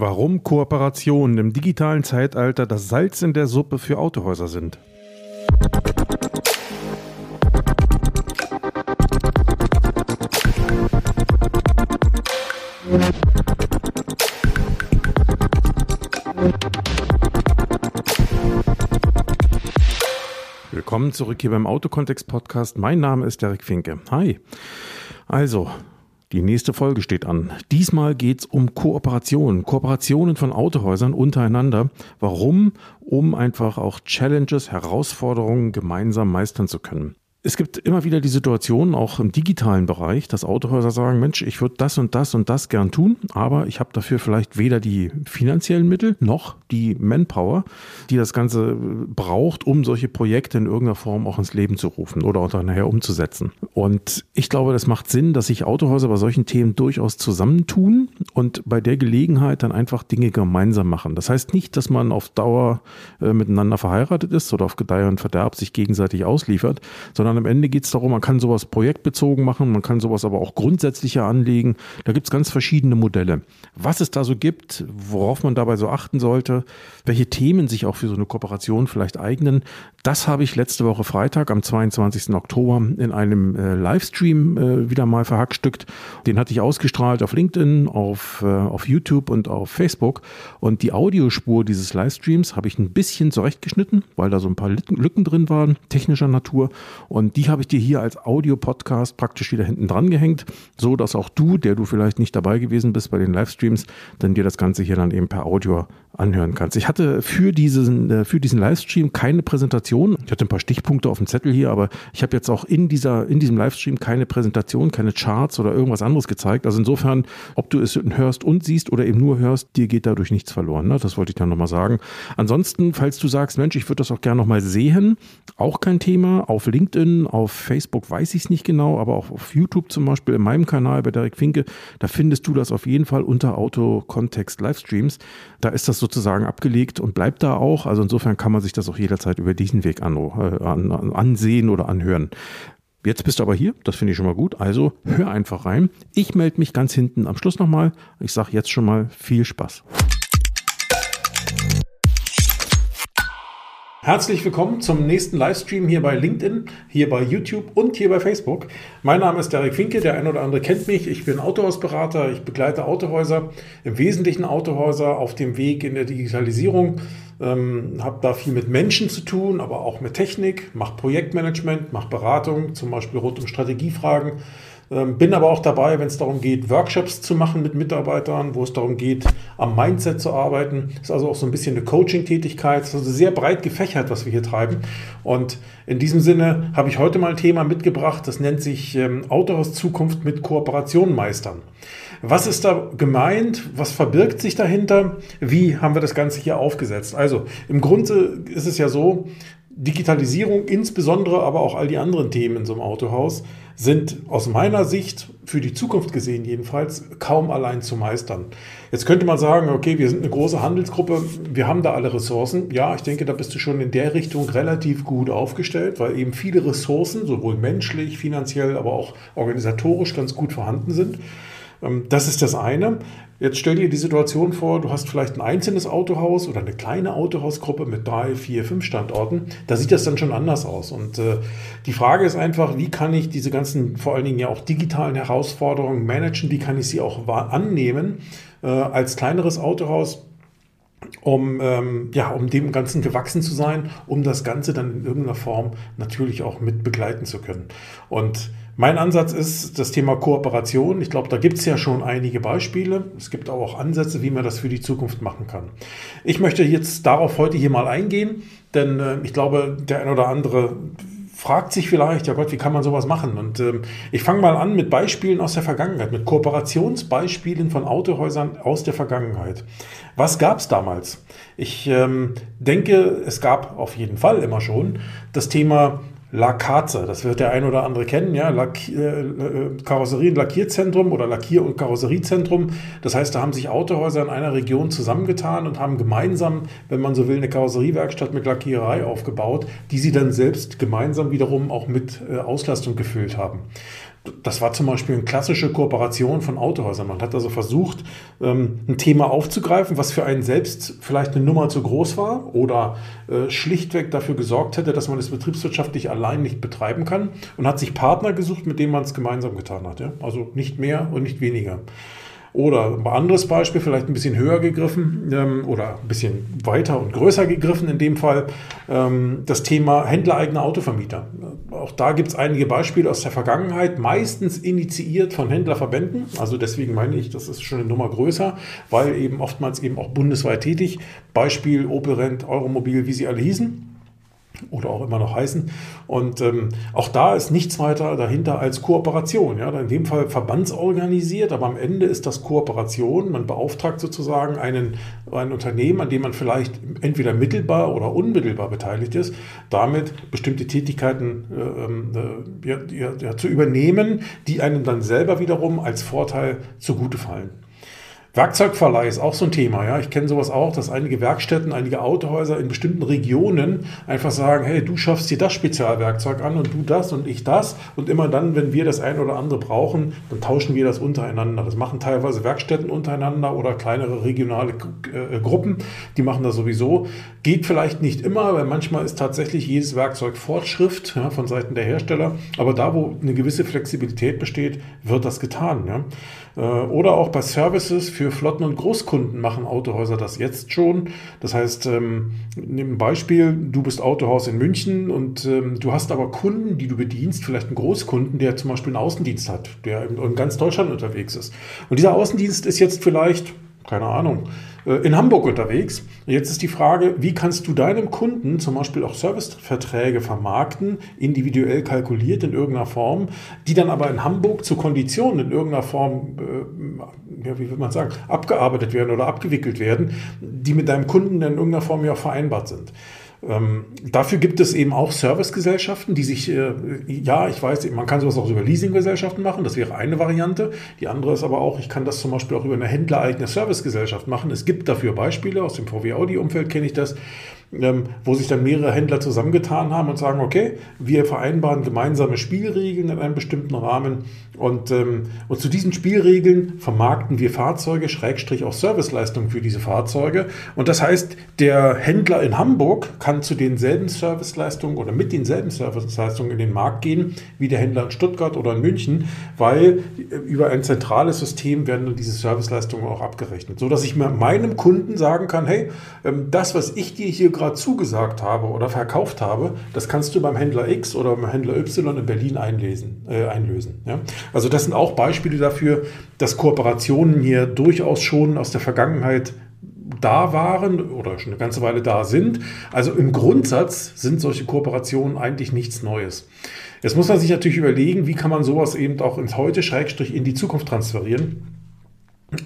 Warum Kooperationen im digitalen Zeitalter das Salz in der Suppe für Autohäuser sind. Willkommen zurück hier beim Autokontext Podcast. Mein Name ist Derek Finke. Hi. Also, die nächste Folge steht an. Diesmal geht es um Kooperationen, Kooperationen von Autohäusern untereinander. Warum? Um einfach auch Challenges, Herausforderungen gemeinsam meistern zu können. Es gibt immer wieder die Situation, auch im digitalen Bereich, dass Autohäuser sagen, Mensch, ich würde das und das und das gern tun, aber ich habe dafür vielleicht weder die finanziellen Mittel noch die Manpower, die das Ganze braucht, um solche Projekte in irgendeiner Form auch ins Leben zu rufen oder auch nachher umzusetzen. Und ich glaube, das macht Sinn, dass sich Autohäuser bei solchen Themen durchaus zusammentun und bei der Gelegenheit dann einfach Dinge gemeinsam machen. Das heißt nicht, dass man auf Dauer äh, miteinander verheiratet ist oder auf Gedeih und Verderb sich gegenseitig ausliefert, sondern sondern am Ende geht es darum, man kann sowas projektbezogen machen, man kann sowas aber auch grundsätzlicher anlegen. Da gibt es ganz verschiedene Modelle. Was es da so gibt, worauf man dabei so achten sollte, welche Themen sich auch für so eine Kooperation vielleicht eignen, das habe ich letzte Woche Freitag am 22. Oktober in einem äh, Livestream äh, wieder mal verhackstückt. Den hatte ich ausgestrahlt auf LinkedIn, auf, äh, auf YouTube und auf Facebook. Und die Audiospur dieses Livestreams habe ich ein bisschen zurechtgeschnitten, weil da so ein paar Lücken drin waren, technischer Natur. Und und die habe ich dir hier als Audio-Podcast praktisch wieder hinten dran gehängt, so dass auch du, der du vielleicht nicht dabei gewesen bist bei den Livestreams, dann dir das Ganze hier dann eben per Audio anhören kannst. Ich hatte für diesen, äh, für diesen Livestream keine Präsentation. Ich hatte ein paar Stichpunkte auf dem Zettel hier, aber ich habe jetzt auch in dieser, in diesem Livestream keine Präsentation, keine Charts oder irgendwas anderes gezeigt. Also insofern, ob du es hörst und siehst oder eben nur hörst, dir geht dadurch nichts verloren. Ne? Das wollte ich dann nochmal sagen. Ansonsten, falls du sagst, Mensch, ich würde das auch gerne nochmal sehen, auch kein Thema. Auf LinkedIn LinkedIn, auf Facebook weiß ich es nicht genau, aber auch auf YouTube zum Beispiel, in meinem Kanal bei Derek Finke, da findest du das auf jeden Fall unter Auto-Kontext Livestreams. Da ist das sozusagen abgelegt und bleibt da auch. Also insofern kann man sich das auch jederzeit über diesen Weg an, äh, an, ansehen oder anhören. Jetzt bist du aber hier, das finde ich schon mal gut. Also hör einfach rein. Ich melde mich ganz hinten am Schluss nochmal. Ich sage jetzt schon mal viel Spaß. Herzlich willkommen zum nächsten Livestream hier bei LinkedIn, hier bei YouTube und hier bei Facebook. Mein Name ist Derek Finke, der ein oder andere kennt mich. Ich bin Autohausberater, ich begleite Autohäuser, im Wesentlichen Autohäuser auf dem Weg in der Digitalisierung. Ähm, habe da viel mit Menschen zu tun, aber auch mit Technik, mache Projektmanagement, mache Beratung, zum Beispiel rund um Strategiefragen bin aber auch dabei, wenn es darum geht, Workshops zu machen mit Mitarbeitern, wo es darum geht, am Mindset zu arbeiten. Ist also auch so ein bisschen eine Coaching-Tätigkeit. Ist also sehr breit gefächert, was wir hier treiben. Und in diesem Sinne habe ich heute mal ein Thema mitgebracht, das nennt sich ähm, Autohaus Zukunft mit Kooperation meistern. Was ist da gemeint? Was verbirgt sich dahinter? Wie haben wir das Ganze hier aufgesetzt? Also im Grunde ist es ja so, Digitalisierung, insbesondere aber auch all die anderen Themen in so einem Autohaus, sind aus meiner Sicht, für die Zukunft gesehen jedenfalls, kaum allein zu meistern. Jetzt könnte man sagen, okay, wir sind eine große Handelsgruppe, wir haben da alle Ressourcen. Ja, ich denke, da bist du schon in der Richtung relativ gut aufgestellt, weil eben viele Ressourcen, sowohl menschlich, finanziell, aber auch organisatorisch ganz gut vorhanden sind. Ähm, das ist das eine. Jetzt stell dir die Situation vor, du hast vielleicht ein einzelnes Autohaus oder eine kleine Autohausgruppe mit drei, vier, fünf Standorten. Da sieht das dann schon anders aus. Und äh, die Frage ist einfach, wie kann ich diese ganzen, vor allen Dingen ja auch digitalen Herausforderungen managen? Wie kann ich sie auch annehmen äh, als kleineres Autohaus? um, ähm, ja, um dem Ganzen gewachsen zu sein, um das Ganze dann in irgendeiner Form natürlich auch mit begleiten zu können. Und mein Ansatz ist das Thema Kooperation. Ich glaube, da gibt es ja schon einige Beispiele. Es gibt aber auch Ansätze, wie man das für die Zukunft machen kann. Ich möchte jetzt darauf heute hier mal eingehen, denn äh, ich glaube, der ein oder andere fragt sich vielleicht, ja Gott, wie kann man sowas machen? Und ähm, ich fange mal an mit Beispielen aus der Vergangenheit, mit Kooperationsbeispielen von Autohäusern aus der Vergangenheit. Was gab es damals? Ich ähm, denke, es gab auf jeden Fall immer schon das Thema Lakaze, das wird der ein oder andere kennen, ja, Lack, äh, äh, Karosserie- und Lackierzentrum oder Lackier- und Karosseriezentrum. Das heißt, da haben sich Autohäuser in einer Region zusammengetan und haben gemeinsam, wenn man so will, eine Karosseriewerkstatt mit Lackiererei aufgebaut, die sie dann selbst gemeinsam wiederum auch mit äh, Auslastung gefüllt haben. Das war zum Beispiel eine klassische Kooperation von Autohäusern. Man hat also versucht, ähm, ein Thema aufzugreifen, was für einen selbst vielleicht eine Nummer zu groß war oder äh, schlichtweg dafür gesorgt hätte, dass man es betriebswirtschaftlich allein nicht betreiben kann und hat sich Partner gesucht, mit denen man es gemeinsam getan hat. Also nicht mehr und nicht weniger. Oder ein anderes Beispiel, vielleicht ein bisschen höher gegriffen ähm, oder ein bisschen weiter und größer gegriffen in dem Fall, ähm, das Thema händlereigene Autovermieter. Auch da gibt es einige Beispiele aus der Vergangenheit, meistens initiiert von Händlerverbänden. Also deswegen meine ich, das ist schon eine Nummer größer, weil eben oftmals eben auch bundesweit tätig. Beispiel Opel Rent, Euromobil, wie sie alle hießen oder auch immer noch heißen. Und ähm, auch da ist nichts weiter dahinter als Kooperation. Ja? In dem Fall verbandsorganisiert, aber am Ende ist das Kooperation. Man beauftragt sozusagen einen, ein Unternehmen, an dem man vielleicht entweder mittelbar oder unmittelbar beteiligt ist, damit bestimmte Tätigkeiten äh, ähm, äh, ja, ja, zu übernehmen, die einem dann selber wiederum als Vorteil zugute fallen. Werkzeugverleih ist auch so ein Thema. Ja, ich kenne sowas auch, dass einige Werkstätten, einige Autohäuser in bestimmten Regionen einfach sagen: Hey, du schaffst dir das Spezialwerkzeug an und du das und ich das. Und immer dann, wenn wir das eine oder andere brauchen, dann tauschen wir das untereinander. Das machen teilweise Werkstätten untereinander oder kleinere regionale äh, Gruppen. Die machen das sowieso. Geht vielleicht nicht immer, weil manchmal ist tatsächlich jedes Werkzeug Fortschrift ja, von Seiten der Hersteller. Aber da, wo eine gewisse Flexibilität besteht, wird das getan. Ja. Äh, oder auch bei Services für Flotten- und Großkunden machen Autohäuser das jetzt schon. Das heißt, ähm, nimm ein Beispiel, du bist Autohaus in München und ähm, du hast aber Kunden, die du bedienst, vielleicht einen Großkunden, der zum Beispiel einen Außendienst hat, der in ganz Deutschland unterwegs ist. Und dieser Außendienst ist jetzt vielleicht keine Ahnung, äh, in Hamburg unterwegs. Jetzt ist die Frage, wie kannst du deinem Kunden zum Beispiel auch Serviceverträge vermarkten, individuell kalkuliert in irgendeiner Form, die dann aber in Hamburg zu Konditionen in irgendeiner Form, äh, ja, wie will man sagen, abgearbeitet werden oder abgewickelt werden, die mit deinem Kunden in irgendeiner Form ja vereinbart sind. Ähm, dafür gibt es eben auch Servicegesellschaften, die sich, äh, ja, ich weiß, man kann sowas auch über Leasinggesellschaften machen, das wäre eine Variante. Die andere ist aber auch, ich kann das zum Beispiel auch über eine händlereigene Servicegesellschaft machen. Es gibt dafür Beispiele, aus dem VW-Audi-Umfeld kenne ich das, ähm, wo sich dann mehrere Händler zusammengetan haben und sagen, okay, wir vereinbaren gemeinsame Spielregeln in einem bestimmten Rahmen und, ähm, und zu diesen Spielregeln vermarkten wir Fahrzeuge, Schrägstrich auch Serviceleistungen für diese Fahrzeuge. Und das heißt, der Händler in Hamburg kann zu denselben Serviceleistungen oder mit denselben Serviceleistungen in den Markt gehen wie der Händler in Stuttgart oder in München, weil über ein zentrales System werden dann diese Serviceleistungen auch abgerechnet, so dass ich meinem Kunden sagen kann, hey, ähm, das, was ich dir hier gerade zugesagt habe oder verkauft habe, das kannst du beim Händler X oder beim Händler Y in Berlin einlesen, äh, einlösen. Ja? Also das sind auch Beispiele dafür, dass Kooperationen hier durchaus schon aus der Vergangenheit da waren oder schon eine ganze Weile da sind. Also im Grundsatz sind solche Kooperationen eigentlich nichts Neues. Jetzt muss man sich natürlich überlegen, wie kann man sowas eben auch ins Heute, Schrägstrich, in die Zukunft transferieren.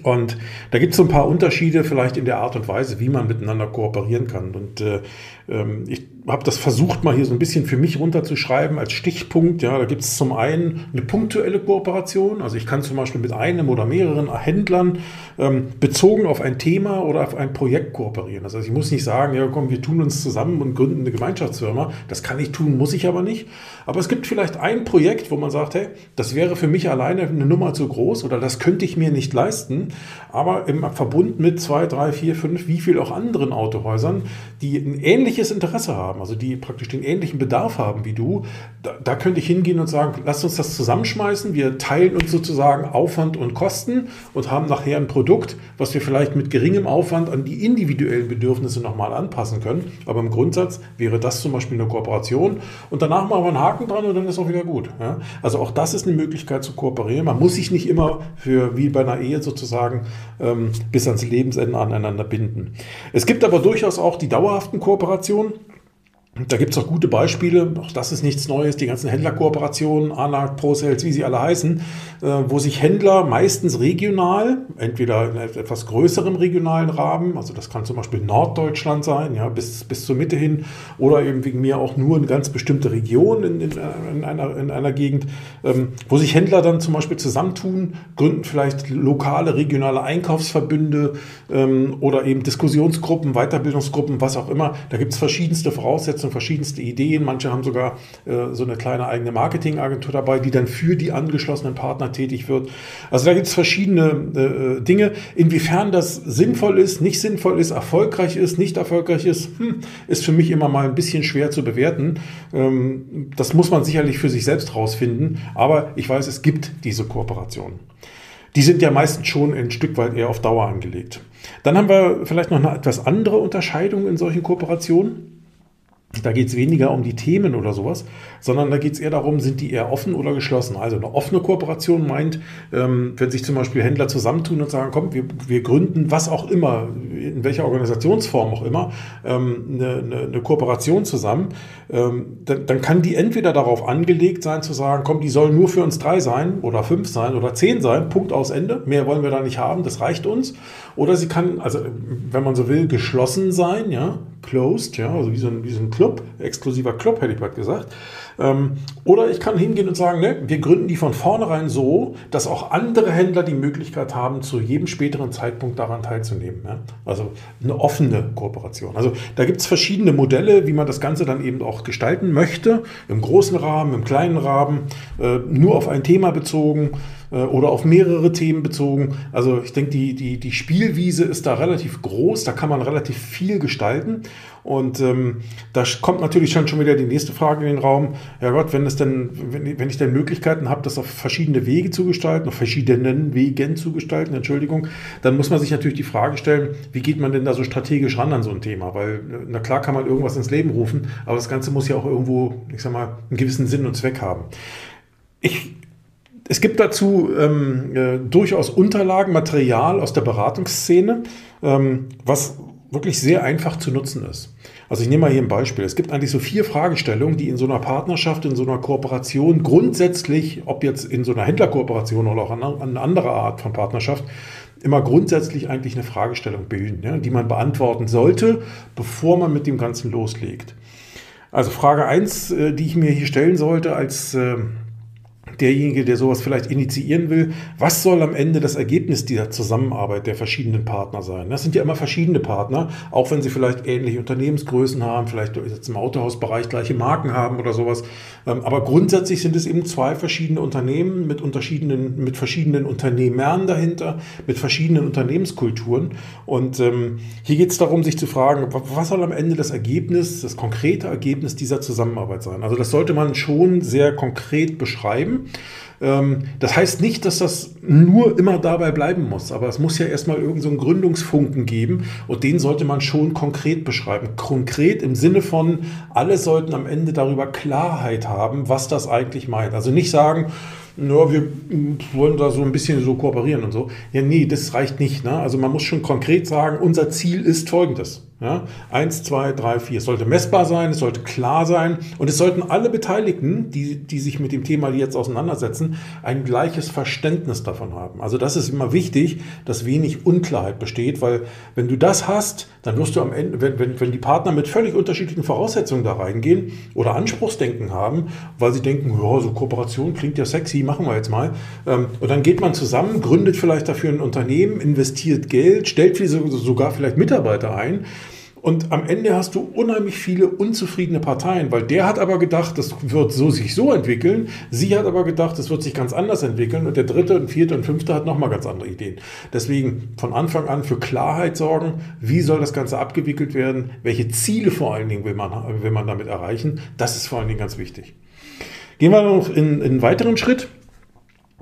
Und da gibt es so ein paar Unterschiede vielleicht in der Art und Weise, wie man miteinander kooperieren kann. Und äh, ähm, ich habe das versucht, mal hier so ein bisschen für mich runterzuschreiben als Stichpunkt. Ja, da gibt es zum einen eine punktuelle Kooperation. Also ich kann zum Beispiel mit einem oder mehreren Händlern ähm, bezogen auf ein Thema oder auf ein Projekt kooperieren. Also ich muss nicht sagen, ja komm, wir tun uns zusammen und gründen eine Gemeinschaftsfirma. Das kann ich tun, muss ich aber nicht. Aber es gibt vielleicht ein Projekt, wo man sagt, hey, das wäre für mich alleine eine Nummer zu groß oder das könnte ich mir nicht leisten. Aber im Verbund mit zwei, drei, vier, fünf, wie viel auch anderen Autohäusern, die ein ähnliches Interesse haben also die praktisch den ähnlichen Bedarf haben wie du, da, da könnte ich hingehen und sagen, lass uns das zusammenschmeißen, wir teilen uns sozusagen Aufwand und Kosten und haben nachher ein Produkt, was wir vielleicht mit geringem Aufwand an die individuellen Bedürfnisse nochmal anpassen können. Aber im Grundsatz wäre das zum Beispiel eine Kooperation und danach machen wir einen Haken dran und dann ist auch wieder gut. Ja? Also auch das ist eine Möglichkeit zu kooperieren. Man muss sich nicht immer für wie bei einer Ehe sozusagen ähm, bis ans Lebensende aneinander binden. Es gibt aber durchaus auch die dauerhaften Kooperationen. Da gibt es auch gute Beispiele, auch das ist nichts Neues, die ganzen Händlerkooperationen, ANAC, ProSales, wie sie alle heißen, äh, wo sich Händler meistens regional, entweder in etwas größerem regionalen Rahmen, also das kann zum Beispiel Norddeutschland sein, ja, bis, bis zur Mitte hin, oder eben wegen mir auch nur eine ganz bestimmte Region in, in, in einer, in einer Gegend, ähm, wo sich Händler dann zum Beispiel zusammentun, gründen vielleicht lokale, regionale Einkaufsverbünde ähm, oder eben Diskussionsgruppen, Weiterbildungsgruppen, was auch immer. Da gibt es verschiedenste Voraussetzungen Voraussetzungen, verschiedenste Ideen. Manche haben sogar äh, so eine kleine eigene Marketingagentur dabei, die dann für die angeschlossenen Partner tätig wird. Also da gibt es verschiedene äh, Dinge. Inwiefern das sinnvoll ist, nicht sinnvoll ist, erfolgreich ist, nicht erfolgreich ist, hm, ist für mich immer mal ein bisschen schwer zu bewerten. Ähm, das muss man sicherlich für sich selbst rausfinden. Aber ich weiß, es gibt diese Kooperationen. Die sind ja meistens schon ein Stück weit eher auf Dauer angelegt. Dann haben wir vielleicht noch eine etwas andere Unterscheidung in solchen Kooperationen. Da geht es weniger um die Themen oder sowas, sondern da geht es eher darum, sind die eher offen oder geschlossen. Also eine offene Kooperation meint, ähm, wenn sich zum Beispiel Händler zusammentun und sagen, komm, wir, wir gründen was auch immer, in welcher Organisationsform auch immer, ähm, eine, eine, eine, Kooperation zusammen, ähm, dann, dann, kann die entweder darauf angelegt sein zu sagen, komm, die sollen nur für uns drei sein oder fünf sein oder zehn sein, Punkt aus Ende, mehr wollen wir da nicht haben, das reicht uns. Oder sie kann, also wenn man so will, geschlossen sein, ja, closed, ja, also wie so ein, wie so ein Club, exklusiver Club, hätte ich bald gesagt. Ähm, oder ich kann hingehen und sagen, ne, wir gründen die von vornherein so, dass auch andere Händler die Möglichkeit haben, zu jedem späteren Zeitpunkt daran teilzunehmen. Ja? Also eine offene Kooperation. Also da gibt es verschiedene Modelle, wie man das Ganze dann eben auch gestalten möchte. Im großen Rahmen, im kleinen Rahmen, äh, nur auf ein Thema bezogen äh, oder auf mehrere Themen bezogen. Also ich denke, die, die, die Spielwiese ist da relativ groß, da kann man relativ viel gestalten. Und ähm, da kommt natürlich schon, schon wieder die nächste Frage in den Raum. Ja Gott, wenn es denn, wenn, wenn ich denn Möglichkeiten habe, das auf verschiedene Wege zu gestalten, auf verschiedenen Wegen zu gestalten, Entschuldigung, dann muss man sich natürlich die Frage stellen, wie geht man denn da so strategisch ran an so ein Thema? Weil, na klar kann man irgendwas ins Leben rufen, aber das Ganze muss ja auch irgendwo, ich sag mal, einen gewissen Sinn und Zweck haben. Ich es gibt dazu ähm, äh, durchaus Unterlagen, Material aus der Beratungsszene, ähm, was wirklich sehr einfach zu nutzen ist. Also ich nehme mal hier ein Beispiel. Es gibt eigentlich so vier Fragestellungen, die in so einer Partnerschaft, in so einer Kooperation grundsätzlich, ob jetzt in so einer Händlerkooperation oder auch eine andere Art von Partnerschaft, immer grundsätzlich eigentlich eine Fragestellung bilden, ja, die man beantworten sollte, bevor man mit dem Ganzen loslegt. Also Frage 1, äh, die ich mir hier stellen sollte als äh, derjenige, der sowas vielleicht initiieren will, was soll am Ende das Ergebnis dieser Zusammenarbeit der verschiedenen Partner sein? Das sind ja immer verschiedene Partner, auch wenn sie vielleicht ähnliche Unternehmensgrößen haben, vielleicht jetzt im Autohausbereich gleiche Marken haben oder sowas. Ähm, aber grundsätzlich sind es eben zwei verschiedene Unternehmen mit, unterschiedlichen, mit verschiedenen Unternehmern dahinter, mit verschiedenen Unternehmenskulturen. Und ähm, hier geht es darum, sich zu fragen, was soll am Ende das Ergebnis, das konkrete Ergebnis dieser Zusammenarbeit sein? Also das sollte man schon sehr konkret beschreiben. Ähm, das heißt nicht, dass das nur immer dabei bleiben muss, aber es muss ja erstmal irgendeinen so Gründungsfunken geben und den sollte man schon konkret beschreiben. Konkret im Sinne von, alle sollten am Ende darüber Klarheit haben, was das eigentlich meint. Also nicht sagen, ja, wir wollen da so ein bisschen so kooperieren und so. Ja, nee, das reicht nicht. Ne? Also man muss schon konkret sagen, unser Ziel ist folgendes. Ja? Eins, zwei, drei, vier. Es sollte messbar sein, es sollte klar sein und es sollten alle Beteiligten, die, die sich mit dem Thema jetzt auseinandersetzen, ein gleiches Verständnis davon haben. Also das ist immer wichtig, dass wenig Unklarheit besteht, weil wenn du das hast, dann wirst du am Ende, wenn, wenn, wenn die Partner mit völlig unterschiedlichen Voraussetzungen da reingehen oder Anspruchsdenken haben, weil sie denken, ja, so Kooperation klingt ja sexy, machen wir jetzt mal. Ähm, und dann geht man zusammen, gründet vielleicht dafür ein Unternehmen, investiert Geld, stellt sogar vielleicht Mitarbeiter ein. Und am Ende hast du unheimlich viele unzufriedene Parteien, weil der hat aber gedacht, das wird so sich so entwickeln. Sie hat aber gedacht, das wird sich ganz anders entwickeln. Und der dritte und vierte und fünfte hat nochmal ganz andere Ideen. Deswegen von Anfang an für Klarheit sorgen. Wie soll das Ganze abgewickelt werden? Welche Ziele vor allen Dingen will man, will man damit erreichen? Das ist vor allen Dingen ganz wichtig. Gehen wir noch in, in einen weiteren Schritt.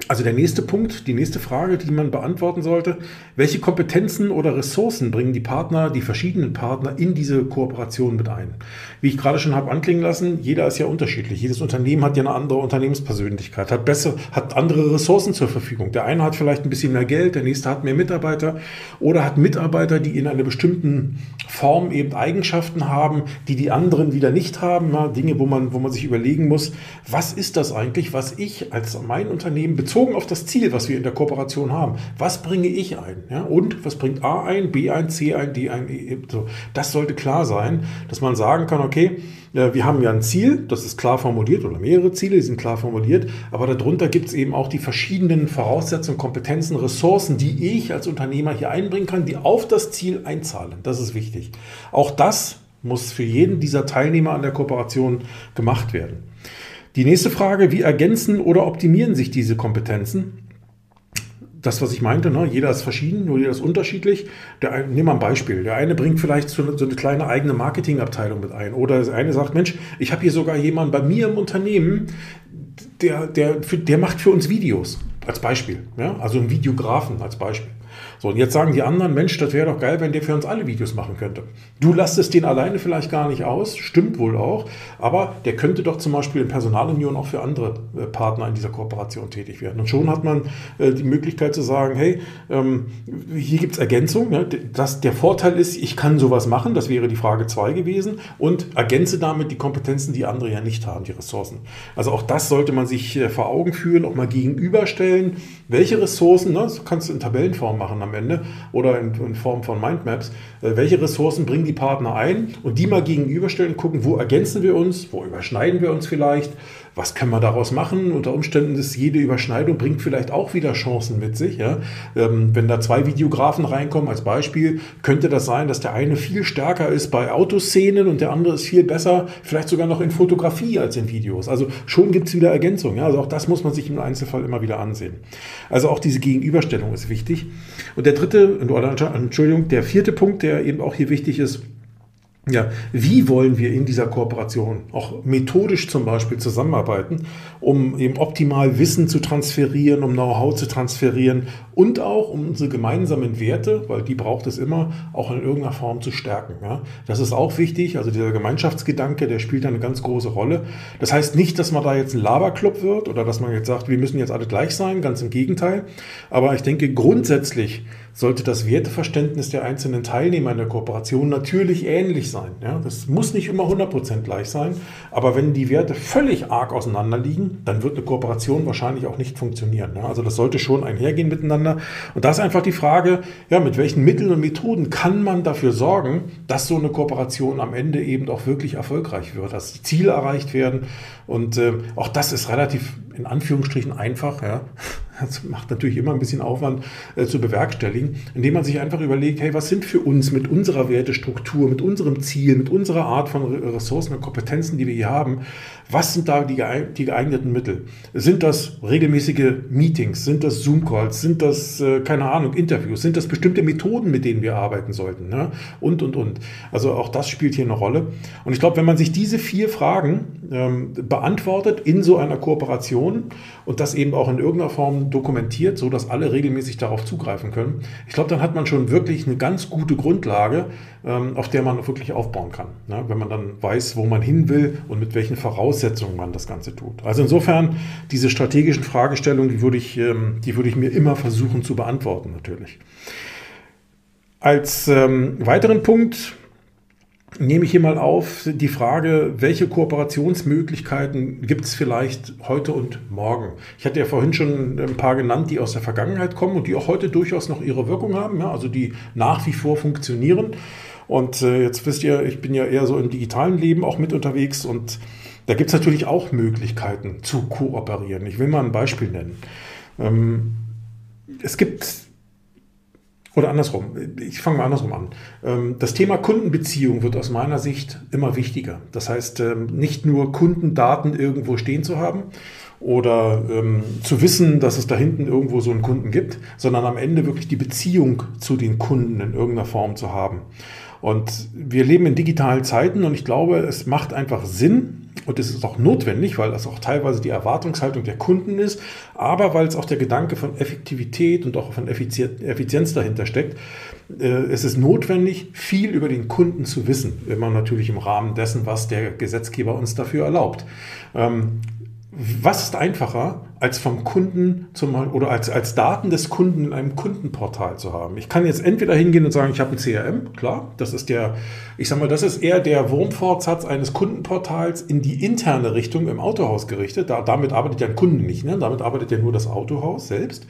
Also der nächste Punkt, die nächste Frage, die man beantworten sollte, welche Kompetenzen oder Ressourcen bringen die Partner, die verschiedenen Partner in diese Kooperation mit ein? Wie ich gerade schon habe anklingen lassen, jeder ist ja unterschiedlich. Jedes Unternehmen hat ja eine andere Unternehmenspersönlichkeit, hat besser, hat andere Ressourcen zur Verfügung. Der eine hat vielleicht ein bisschen mehr Geld, der nächste hat mehr Mitarbeiter oder hat Mitarbeiter, die in einer bestimmten Form eben Eigenschaften haben, die die anderen wieder nicht haben. Ja, Dinge, wo man, wo man sich überlegen muss, was ist das eigentlich, was ich als mein Unternehmen bezogen auf das Ziel, was wir in der Kooperation haben, was bringe ich ein? Ja? Und was bringt A ein, B ein, C ein, D ein? E, e, so. Das sollte klar sein, dass man sagen kann, okay, wir haben ja ein Ziel, das ist klar formuliert oder mehrere Ziele, die sind klar formuliert, aber darunter gibt es eben auch die verschiedenen Voraussetzungen, Kompetenzen, Ressourcen, die ich als Unternehmer hier einbringen kann, die auf das Ziel einzahlen. Das ist wichtig. Auch das muss für jeden dieser Teilnehmer an der Kooperation gemacht werden. Die nächste Frage, wie ergänzen oder optimieren sich diese Kompetenzen? das, was ich meinte, ne? jeder ist verschieden, nur jeder ist unterschiedlich. Der eine, nehmen wir ein Beispiel. Der eine bringt vielleicht so, so eine kleine eigene Marketingabteilung mit ein. Oder der eine sagt, Mensch, ich habe hier sogar jemanden bei mir im Unternehmen, der, der, der macht für uns Videos als Beispiel. Ja? Also einen Videografen als Beispiel. So, und jetzt sagen die anderen, Mensch, das wäre doch geil, wenn der für uns alle Videos machen könnte. Du lastest den alleine vielleicht gar nicht aus, stimmt wohl auch, aber der könnte doch zum Beispiel in Personalunion auch für andere äh, Partner in dieser Kooperation tätig werden. Und schon hat man äh, die Möglichkeit zu sagen, hey, ähm, hier gibt es Ergänzung. Ne? Das, der Vorteil ist, ich kann sowas machen, das wäre die Frage 2 gewesen, und ergänze damit die Kompetenzen, die andere ja nicht haben, die Ressourcen. Also auch das sollte man sich äh, vor Augen führen, auch mal gegenüberstellen, welche Ressourcen, ne, das kannst du in Tabellenform machen am Ende oder in, in Form von Mindmaps, äh, welche Ressourcen bringen die Partner ein und die mal gegenüberstellen, gucken, wo ergänzen wir uns, wo überschneiden wir uns vielleicht, was können wir daraus machen? Unter Umständen ist jede Überschneidung bringt vielleicht auch wieder Chancen mit sich. Ja? Ähm, wenn da zwei Videografen reinkommen als Beispiel, könnte das sein, dass der eine viel stärker ist bei Autoszenen und der andere ist viel besser, vielleicht sogar noch in Fotografie als in Videos. Also schon gibt es wieder Ergänzungen. Ja? Also auch das muss man sich im Einzelfall immer wieder ansehen. Also auch diese Gegenüberstellung ist wichtig. Und der dritte, oder Entschuldigung, der vierte Punkt, der eben auch hier wichtig ist, ja, wie wollen wir in dieser Kooperation auch methodisch zum Beispiel zusammenarbeiten, um eben optimal Wissen zu transferieren, um Know-how zu transferieren und auch um unsere gemeinsamen Werte, weil die braucht es immer, auch in irgendeiner Form zu stärken. Ja? Das ist auch wichtig. Also dieser Gemeinschaftsgedanke, der spielt eine ganz große Rolle. Das heißt nicht, dass man da jetzt ein Laberclub wird oder dass man jetzt sagt, wir müssen jetzt alle gleich sein, ganz im Gegenteil. Aber ich denke grundsätzlich, sollte das Werteverständnis der einzelnen Teilnehmer in der Kooperation natürlich ähnlich sein. Ja, das muss nicht immer 100% gleich sein, aber wenn die Werte völlig arg auseinander liegen, dann wird eine Kooperation wahrscheinlich auch nicht funktionieren. Ja, also das sollte schon einhergehen miteinander. Und da ist einfach die Frage, ja, mit welchen Mitteln und Methoden kann man dafür sorgen, dass so eine Kooperation am Ende eben auch wirklich erfolgreich wird, dass die Ziele erreicht werden. Und äh, auch das ist relativ in Anführungsstrichen einfach. Ja. Das macht natürlich immer ein bisschen Aufwand äh, zu bewerkstelligen, indem man sich einfach überlegt, hey, was sind für uns mit unserer Wertestruktur, mit unserem Ziel, mit unserer Art von Ressourcen und Kompetenzen, die wir hier haben, was sind da die, die geeigneten Mittel? Sind das regelmäßige Meetings? Sind das Zoom-Calls? Sind das, äh, keine Ahnung, Interviews? Sind das bestimmte Methoden, mit denen wir arbeiten sollten? Ne? Und, und, und. Also auch das spielt hier eine Rolle. Und ich glaube, wenn man sich diese vier Fragen ähm, beantwortet in so einer Kooperation und das eben auch in irgendeiner Form dokumentiert, so dass alle regelmäßig darauf zugreifen können. Ich glaube, dann hat man schon wirklich eine ganz gute Grundlage, ähm, auf der man wirklich aufbauen kann. Ne? Wenn man dann weiß, wo man hin will und mit welchen Voraussetzungen man das Ganze tut. Also insofern, diese strategischen Fragestellungen, die würde ich, ähm, die würde ich mir immer versuchen zu beantworten, natürlich. Als ähm, weiteren Punkt nehme ich hier mal auf die Frage, welche Kooperationsmöglichkeiten gibt es vielleicht heute und morgen? Ich hatte ja vorhin schon ein paar genannt, die aus der Vergangenheit kommen und die auch heute durchaus noch ihre Wirkung haben, ja, also die nach wie vor funktionieren. Und äh, jetzt wisst ihr, ich bin ja eher so im digitalen Leben auch mit unterwegs und da gibt es natürlich auch Möglichkeiten zu kooperieren. Ich will mal ein Beispiel nennen. Ähm, es gibt oder andersrum, ich fange mal andersrum an. Ähm, das Thema Kundenbeziehung wird aus meiner Sicht immer wichtiger. Das heißt, ähm, nicht nur Kundendaten irgendwo stehen zu haben oder ähm, zu wissen, dass es da hinten irgendwo so einen Kunden gibt, sondern am Ende wirklich die Beziehung zu den Kunden in irgendeiner Form zu haben. Und wir leben in digitalen Zeiten und ich glaube, es macht einfach Sinn, und es ist auch notwendig, weil das auch teilweise die Erwartungshaltung der Kunden ist, aber weil es auch der Gedanke von Effektivität und auch von Effizienz dahinter steckt. Äh, es ist notwendig, viel über den Kunden zu wissen, immer natürlich im Rahmen dessen, was der Gesetzgeber uns dafür erlaubt. Was ist einfacher, als vom Kunden zum, oder als, als Daten des Kunden in einem Kundenportal zu haben? Ich kann jetzt entweder hingehen und sagen, ich habe ein CRM, klar, das ist der, ich sage mal, das ist eher der Wurmfortsatz eines Kundenportals in die interne Richtung im Autohaus gerichtet. Da, damit arbeitet ja ein Kunde nicht, ne? damit arbeitet ja nur das Autohaus selbst.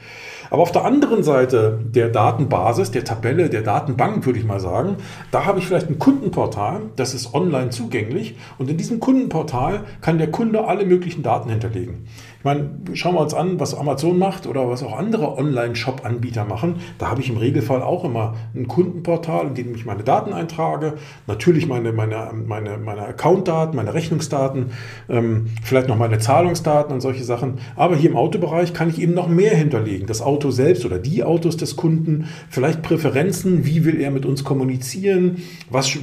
Aber auf der anderen Seite der Datenbasis, der Tabelle, der Datenbank, würde ich mal sagen, da habe ich vielleicht ein Kundenportal, das ist online zugänglich und in diesem Kundenportal kann der Kunde alle möglichen Daten hinterlegen. Ich meine, schauen wir uns an, was Amazon macht oder was auch andere Online-Shop-Anbieter machen. Da habe ich im Regelfall auch immer ein Kundenportal, in dem ich meine Daten eintrage, natürlich meine, meine, meine, meine Account-Daten, meine Rechnungsdaten, ähm, vielleicht noch meine Zahlungsdaten und solche Sachen. Aber hier im Autobereich kann ich eben noch mehr hinterlegen. Das Auto selbst oder die Autos des Kunden, vielleicht Präferenzen, wie will er mit uns kommunizieren, was,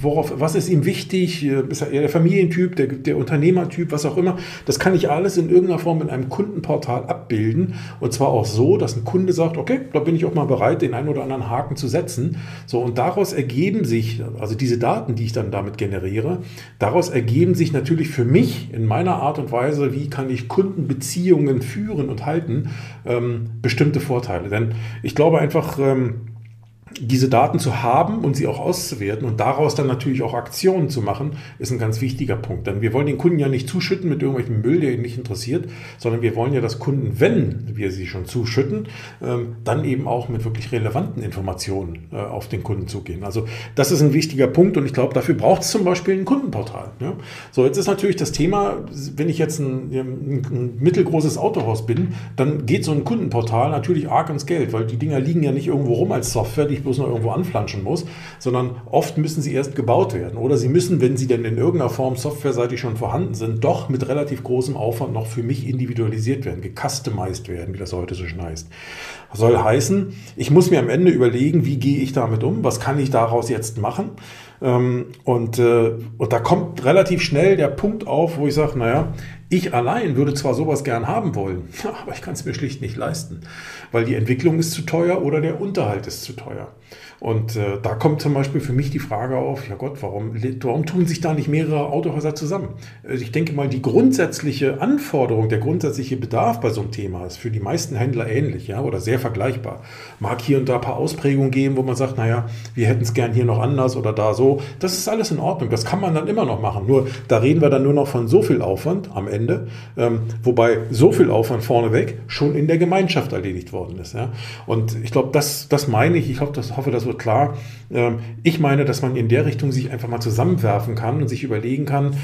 worauf, was ist ihm wichtig, ist er eher der Familientyp, der, der Unternehmertyp, was auch immer. Das kann ich alles in irgendeiner Form in einem Kundenportal abbilden. Und zwar auch so, dass ein Kunde sagt, okay, da bin ich auch mal bereit, den einen oder anderen Haken zu setzen. So, und daraus ergeben sich, also diese Daten, die ich dann damit generiere, daraus ergeben sich natürlich für mich in meiner Art und Weise, wie kann ich Kundenbeziehungen führen und halten, ähm, bestimmte Vorteile. Denn ich glaube einfach, ähm, diese Daten zu haben und sie auch auszuwerten und daraus dann natürlich auch Aktionen zu machen, ist ein ganz wichtiger Punkt. Denn wir wollen den Kunden ja nicht zuschütten mit irgendwelchem Müll, der ihn nicht interessiert, sondern wir wollen ja, dass Kunden, wenn wir sie schon zuschütten, ähm, dann eben auch mit wirklich relevanten Informationen äh, auf den Kunden zugehen. Also das ist ein wichtiger Punkt und ich glaube, dafür braucht es zum Beispiel ein Kundenportal. So, jetzt ist natürlich das Thema, wenn ich jetzt ein, ein mittelgroßes Autohaus bin, dann geht so ein Kundenportal natürlich arg ins Geld, weil die Dinger liegen ja nicht irgendwo rum als Software, die bloß noch irgendwo anflanschen muss, sondern oft müssen sie erst gebaut werden. Oder sie müssen, wenn sie denn in irgendeiner Form softwareseitig schon vorhanden sind, doch mit relativ großem Aufwand noch für mich individualisiert werden, gecustomized werden, wie das heute so. Das soll heißen, ich muss mir am Ende überlegen, wie gehe ich damit um, was kann ich daraus jetzt machen. Ähm, und, äh, und da kommt relativ schnell der Punkt auf, wo ich sage, naja, ich allein würde zwar sowas gern haben wollen, aber ich kann es mir schlicht nicht leisten, weil die Entwicklung ist zu teuer oder der Unterhalt ist zu teuer. Und äh, da kommt zum Beispiel für mich die Frage auf, ja Gott, warum, warum tun sich da nicht mehrere Autohäuser zusammen? Also ich denke mal, die grundsätzliche Anforderung, der grundsätzliche Bedarf bei so einem Thema ist für die meisten Händler ähnlich, ja, oder sehr vergleichbar. Mag hier und da ein paar Ausprägungen geben, wo man sagt, naja, wir hätten es gern hier noch anders oder da so. Das ist alles in Ordnung. Das kann man dann immer noch machen. Nur da reden wir dann nur noch von so viel Aufwand am Ende, ähm, wobei so viel Aufwand vorneweg schon in der Gemeinschaft erledigt worden ist. Ja. Und ich glaube, das, das meine ich. Ich hoffe, das, hoffe, das wird klar. Ähm, ich meine, dass man in der Richtung sich einfach mal zusammenwerfen kann und sich überlegen kann,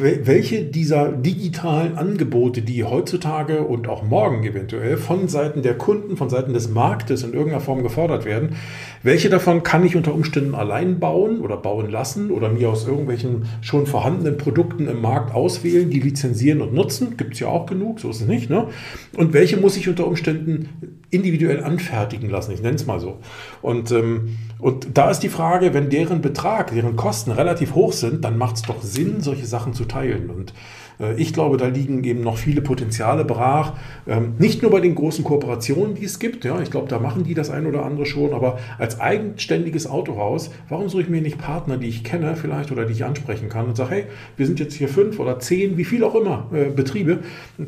welche dieser digitalen Angebote, die heutzutage und auch morgen eventuell von Seiten der Kunden, von Seiten des Marktes in irgendeiner Form gefordert werden, welche davon kann ich unter Umständen allein bauen oder bauen lassen oder mir aus irgendwelchen schon vorhandenen Produkten im Markt auswählen, die lizenzieren und nutzen? Gibt es ja auch genug, so ist es nicht. Ne? Und welche muss ich unter Umständen individuell anfertigen lassen. Ich nenne es mal so. Und, ähm, und da ist die Frage, wenn deren Betrag, deren Kosten relativ hoch sind, dann macht es doch Sinn, solche Sachen zu teilen. Und äh, ich glaube, da liegen eben noch viele Potenziale brach. Ähm, nicht nur bei den großen Kooperationen, die es gibt. Ja, ich glaube, da machen die das ein oder andere schon. Aber als eigenständiges Autohaus, warum suche ich mir nicht Partner, die ich kenne vielleicht oder die ich ansprechen kann und sage, hey, wir sind jetzt hier fünf oder zehn, wie viel auch immer, äh, Betriebe.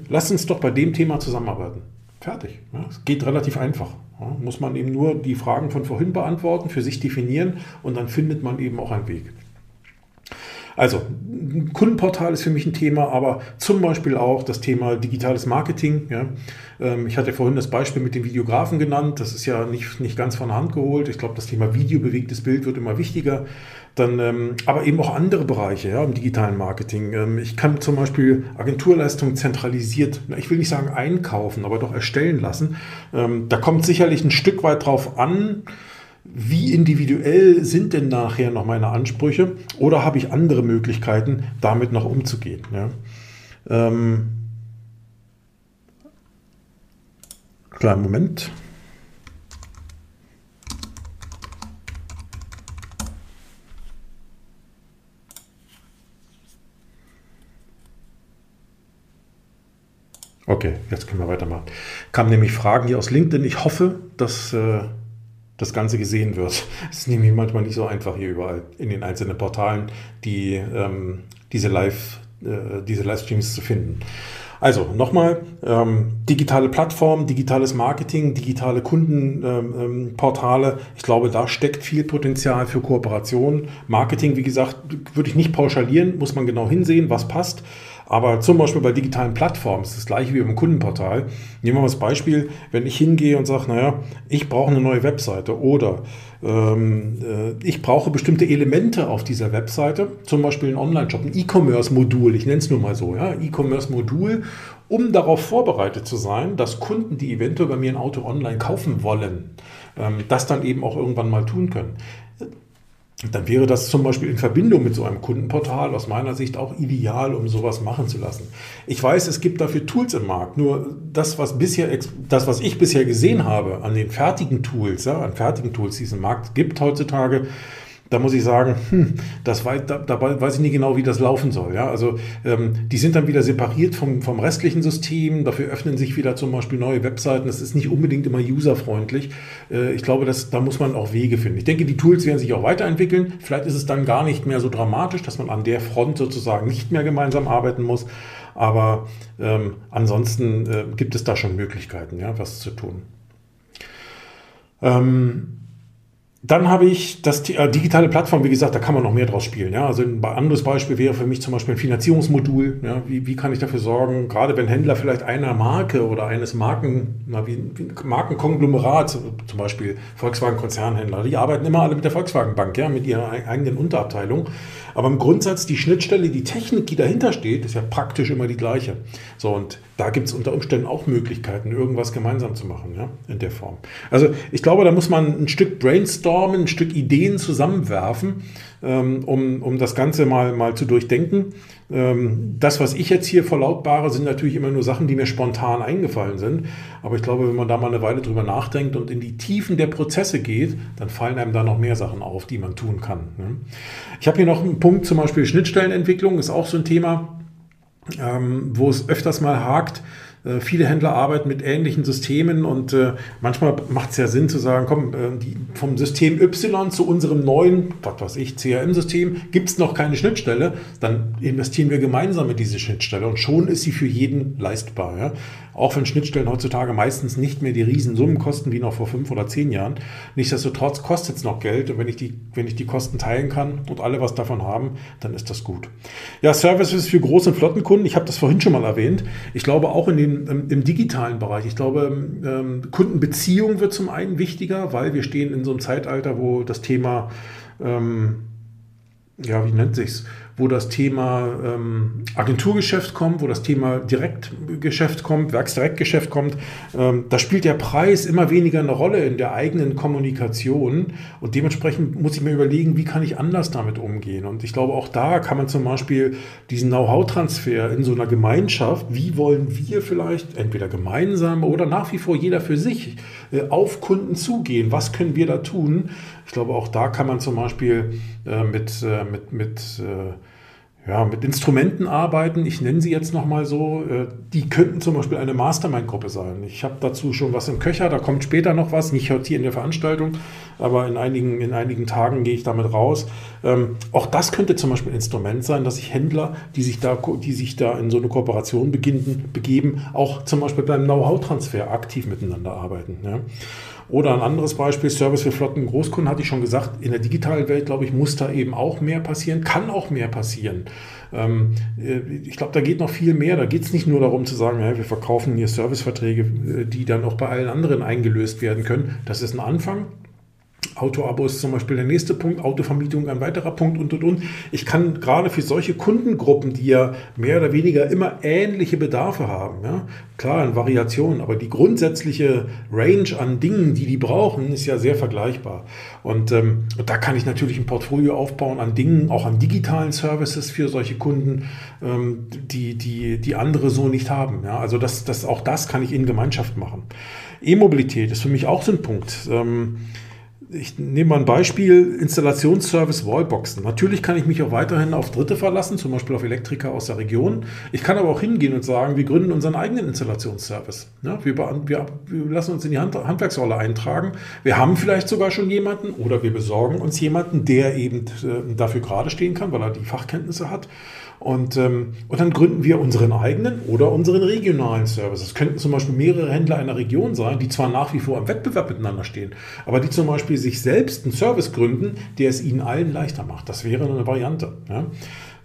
Lasst uns doch bei dem Thema zusammenarbeiten. Fertig. Es geht relativ einfach. Muss man eben nur die Fragen von vorhin beantworten, für sich definieren und dann findet man eben auch einen Weg. Also, Kundenportal ist für mich ein Thema, aber zum Beispiel auch das Thema digitales Marketing. Ja. Ähm, ich hatte vorhin das Beispiel mit dem Videografen genannt. Das ist ja nicht, nicht ganz von der Hand geholt. Ich glaube, das Thema videobewegtes Bild wird immer wichtiger. Dann, ähm, aber eben auch andere Bereiche ja, im digitalen Marketing. Ähm, ich kann zum Beispiel Agenturleistungen zentralisiert, ich will nicht sagen einkaufen, aber doch erstellen lassen. Da kommt sicherlich ein Stück weit drauf an, wie individuell sind denn nachher noch meine Ansprüche oder habe ich andere Möglichkeiten, damit noch umzugehen. Ja? Ähm, kleinen Moment. Okay, jetzt können wir weitermachen. Kamen nämlich Fragen hier aus LinkedIn. Ich hoffe, dass äh, das Ganze gesehen wird. Es ist nämlich manchmal nicht so einfach hier überall in den einzelnen Portalen, die, ähm, diese, Live, äh, diese Livestreams zu finden. Also nochmal, ähm, digitale Plattformen, digitales Marketing, digitale Kundenportale. Ähm, ähm ich glaube, da steckt viel Potenzial für Kooperation. Marketing, wie gesagt, würde ich nicht pauschalieren, muss man genau hinsehen, was passt. Aber zum Beispiel bei digitalen Plattformen ist das gleiche wie beim Kundenportal. Nehmen wir mal das Beispiel, wenn ich hingehe und sage, naja, ich brauche eine neue Webseite oder ähm, äh, ich brauche bestimmte Elemente auf dieser Webseite, zum Beispiel ein Online-Shop, ein E-Commerce-Modul, ich nenne es nur mal so, ja, E-Commerce-Modul, um darauf vorbereitet zu sein, dass Kunden, die eventuell bei mir ein Auto online kaufen wollen, ähm, das dann eben auch irgendwann mal tun können dann wäre das zum Beispiel in Verbindung mit so einem Kundenportal aus meiner Sicht auch ideal, um sowas machen zu lassen. Ich weiß, es gibt dafür Tools im Markt, nur das, was bisher, das, was ich bisher gesehen habe an den fertigen Tools, ja, an fertigen Tools, die es im Markt gibt heutzutage, da muss ich sagen, hm, das weiß, da, da, weiß ich nicht genau, wie das laufen soll. Ja? Also ähm, die sind dann wieder separiert vom, vom restlichen System. Dafür öffnen sich wieder zum Beispiel neue Webseiten. Das ist nicht unbedingt immer userfreundlich. Äh, ich glaube, dass, da muss man auch Wege finden. Ich denke, die Tools werden sich auch weiterentwickeln. Vielleicht ist es dann gar nicht mehr so dramatisch, dass man an der Front sozusagen nicht mehr gemeinsam arbeiten muss. Aber ähm, ansonsten äh, gibt es da schon Möglichkeiten, ja, was zu tun. Ähm, dann habe ich das äh, digitale Plattform, wie gesagt, da kann man noch mehr draus spielen. Ja? Also ein anderes Beispiel wäre für mich zum Beispiel ein Finanzierungsmodul. Ja? Wie, wie kann ich dafür sorgen, gerade wenn Händler vielleicht einer Marke oder eines Marken, na, wie, wie Markenkonglomerat, zum Beispiel Volkswagen-Konzernhändler, die arbeiten immer alle mit der Volkswagen Bank, ja, mit ihrer eigenen Unterabteilung. Aber im Grundsatz, die Schnittstelle, die Technik, die dahinter steht, ist ja praktisch immer die gleiche. So, und da gibt es unter Umständen auch Möglichkeiten, irgendwas gemeinsam zu machen, ja, in der Form. Also ich glaube, da muss man ein Stück brainstormen, ein Stück Ideen zusammenwerfen, ähm, um, um das Ganze mal, mal zu durchdenken. Ähm, das, was ich jetzt hier verlautbare, sind natürlich immer nur Sachen, die mir spontan eingefallen sind. Aber ich glaube, wenn man da mal eine Weile drüber nachdenkt und in die Tiefen der Prozesse geht, dann fallen einem da noch mehr Sachen auf, die man tun kann. Ne? Ich habe hier noch einen Punkt, zum Beispiel Schnittstellenentwicklung, ist auch so ein Thema, ähm, wo es öfters mal hakt. Äh, viele Händler arbeiten mit ähnlichen Systemen und äh, manchmal macht es ja Sinn zu sagen, komm, äh, vom System Y zu unserem neuen, was weiß ich, CRM-System gibt es noch keine Schnittstelle, dann investieren wir gemeinsam in diese Schnittstelle und schon ist sie für jeden leistbar. Ja? Auch wenn Schnittstellen heutzutage meistens nicht mehr die Riesensummen kosten wie noch vor fünf oder zehn Jahren. Nichtsdestotrotz kostet es noch Geld und wenn ich, die, wenn ich die Kosten teilen kann und alle was davon haben, dann ist das gut. Ja, Services für große und Flottenkunden, ich habe das vorhin schon mal erwähnt. Ich glaube auch in den, im, im digitalen Bereich. Ich glaube, ähm, Kundenbeziehung wird zum einen wichtiger, weil wir stehen in so einem Zeitalter, wo das Thema, ähm, ja, wie nennt sich's? Wo das Thema ähm, Agenturgeschäft kommt, wo das Thema Direktgeschäft kommt, Werksdirektgeschäft kommt. Ähm, da spielt der Preis immer weniger eine Rolle in der eigenen Kommunikation und dementsprechend muss ich mir überlegen, wie kann ich anders damit umgehen. Und ich glaube, auch da kann man zum Beispiel diesen Know-how-Transfer in so einer Gemeinschaft, wie wollen wir vielleicht entweder gemeinsam oder nach wie vor jeder für sich äh, auf Kunden zugehen, was können wir da tun? Ich glaube, auch da kann man zum Beispiel äh, mit, äh, mit, mit äh, ja, mit Instrumenten arbeiten. Ich nenne sie jetzt nochmal so. Äh, die könnten zum Beispiel eine Mastermind-Gruppe sein. Ich habe dazu schon was im Köcher, da kommt später noch was, nicht heute hier in der Veranstaltung, aber in einigen, in einigen Tagen gehe ich damit raus. Ähm, auch das könnte zum Beispiel ein Instrument sein, dass sich Händler, die sich da, die sich da in so eine Kooperation beginnen, begeben, auch zum Beispiel beim Know-how-Transfer aktiv miteinander arbeiten. Ja. Oder ein anderes Beispiel, Service für Flotten Großkunden, hatte ich schon gesagt, in der digitalen Welt, glaube ich, muss da eben auch mehr passieren, kann auch mehr passieren. Ähm, äh, ich glaube, da geht noch viel mehr. Da geht es nicht nur darum zu sagen, wir verkaufen hier Serviceverträge, äh, die dann auch bei allen anderen eingelöst werden können. Das ist ein Anfang. Autoabo ist zum Beispiel der nächste Punkt, Autovermietung ein weiterer Punkt und und und. Ich kann gerade für solche Kundengruppen, die ja mehr oder weniger immer ähnliche Bedarfe haben, ja, klar in Variationen, aber die grundsätzliche Range an Dingen, die die brauchen, ist ja sehr vergleichbar. Und, ähm, und da kann ich natürlich ein Portfolio aufbauen an Dingen, auch an digitalen Services für solche Kunden, ähm, die, die, die andere so nicht haben. Ja. Also das, das, auch das kann ich in Gemeinschaft machen. E-Mobilität ist für mich auch so ein Punkt. Ähm, ich nehme mal ein Beispiel, Installationsservice Wallboxen. Natürlich kann ich mich auch weiterhin auf Dritte verlassen, zum Beispiel auf Elektriker aus der Region. Ich kann aber auch hingehen und sagen, wir gründen unseren eigenen Installationsservice. Ja, wir, wir, wir, lassen uns in die Hand, Handwerksrolle eintragen. Wir haben vielleicht sogar schon jemanden oder wir besorgen uns jemanden, der eben äh, dafür gerade stehen kann, weil er die Fachkenntnisse hat. Und, ähm, und dann gründen wir unseren eigenen oder unseren regionalen Service. Es könnten zum Beispiel mehrere Händler einer Region sein, die zwar nach wie vor im Wettbewerb miteinander stehen, aber die zum Beispiel sich selbst einen Service gründen, der es ihnen allen leichter macht. Das wäre eine Variante. Ja?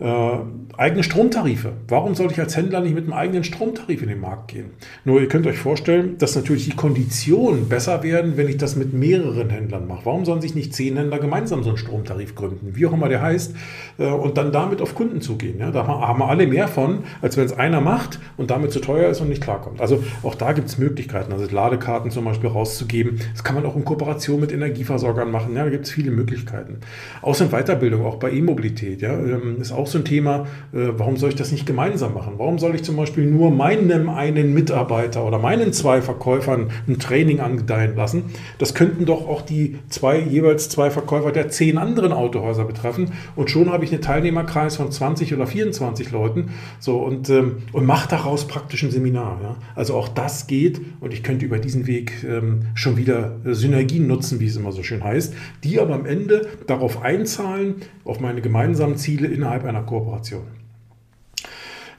Äh, eigene Stromtarife. Warum soll ich als Händler nicht mit einem eigenen Stromtarif in den Markt gehen? Nur ihr könnt euch vorstellen, dass natürlich die Konditionen besser werden, wenn ich das mit mehreren Händlern mache. Warum sollen sich nicht zehn Händler gemeinsam so einen Stromtarif gründen, wie auch immer der heißt, äh, und dann damit auf Kunden zugehen? Ja? Da haben wir alle mehr von, als wenn es einer macht und damit zu teuer ist und nicht klarkommt. Also auch da gibt es Möglichkeiten, also Ladekarten zum Beispiel rauszugeben. Das kann man auch in Kooperation mit Energieversorgern machen. Ja? Da gibt es viele Möglichkeiten. Außer Weiterbildung, auch bei E-Mobilität, ja? Ähm, ist auch so ein Thema, äh, warum soll ich das nicht gemeinsam machen? Warum soll ich zum Beispiel nur meinem einen Mitarbeiter oder meinen zwei Verkäufern ein Training angedeihen lassen? Das könnten doch auch die zwei, jeweils zwei Verkäufer der zehn anderen Autohäuser betreffen. Und schon habe ich einen Teilnehmerkreis von 20 oder 24 Leuten. So, und, ähm, und mache daraus praktisch ein Seminar. Ja? Also auch das geht und ich könnte über diesen Weg ähm, schon wieder Synergien nutzen, wie es immer so schön heißt, die aber am Ende darauf einzahlen, auf meine gemeinsamen Ziele innerhalb einer Kooperation.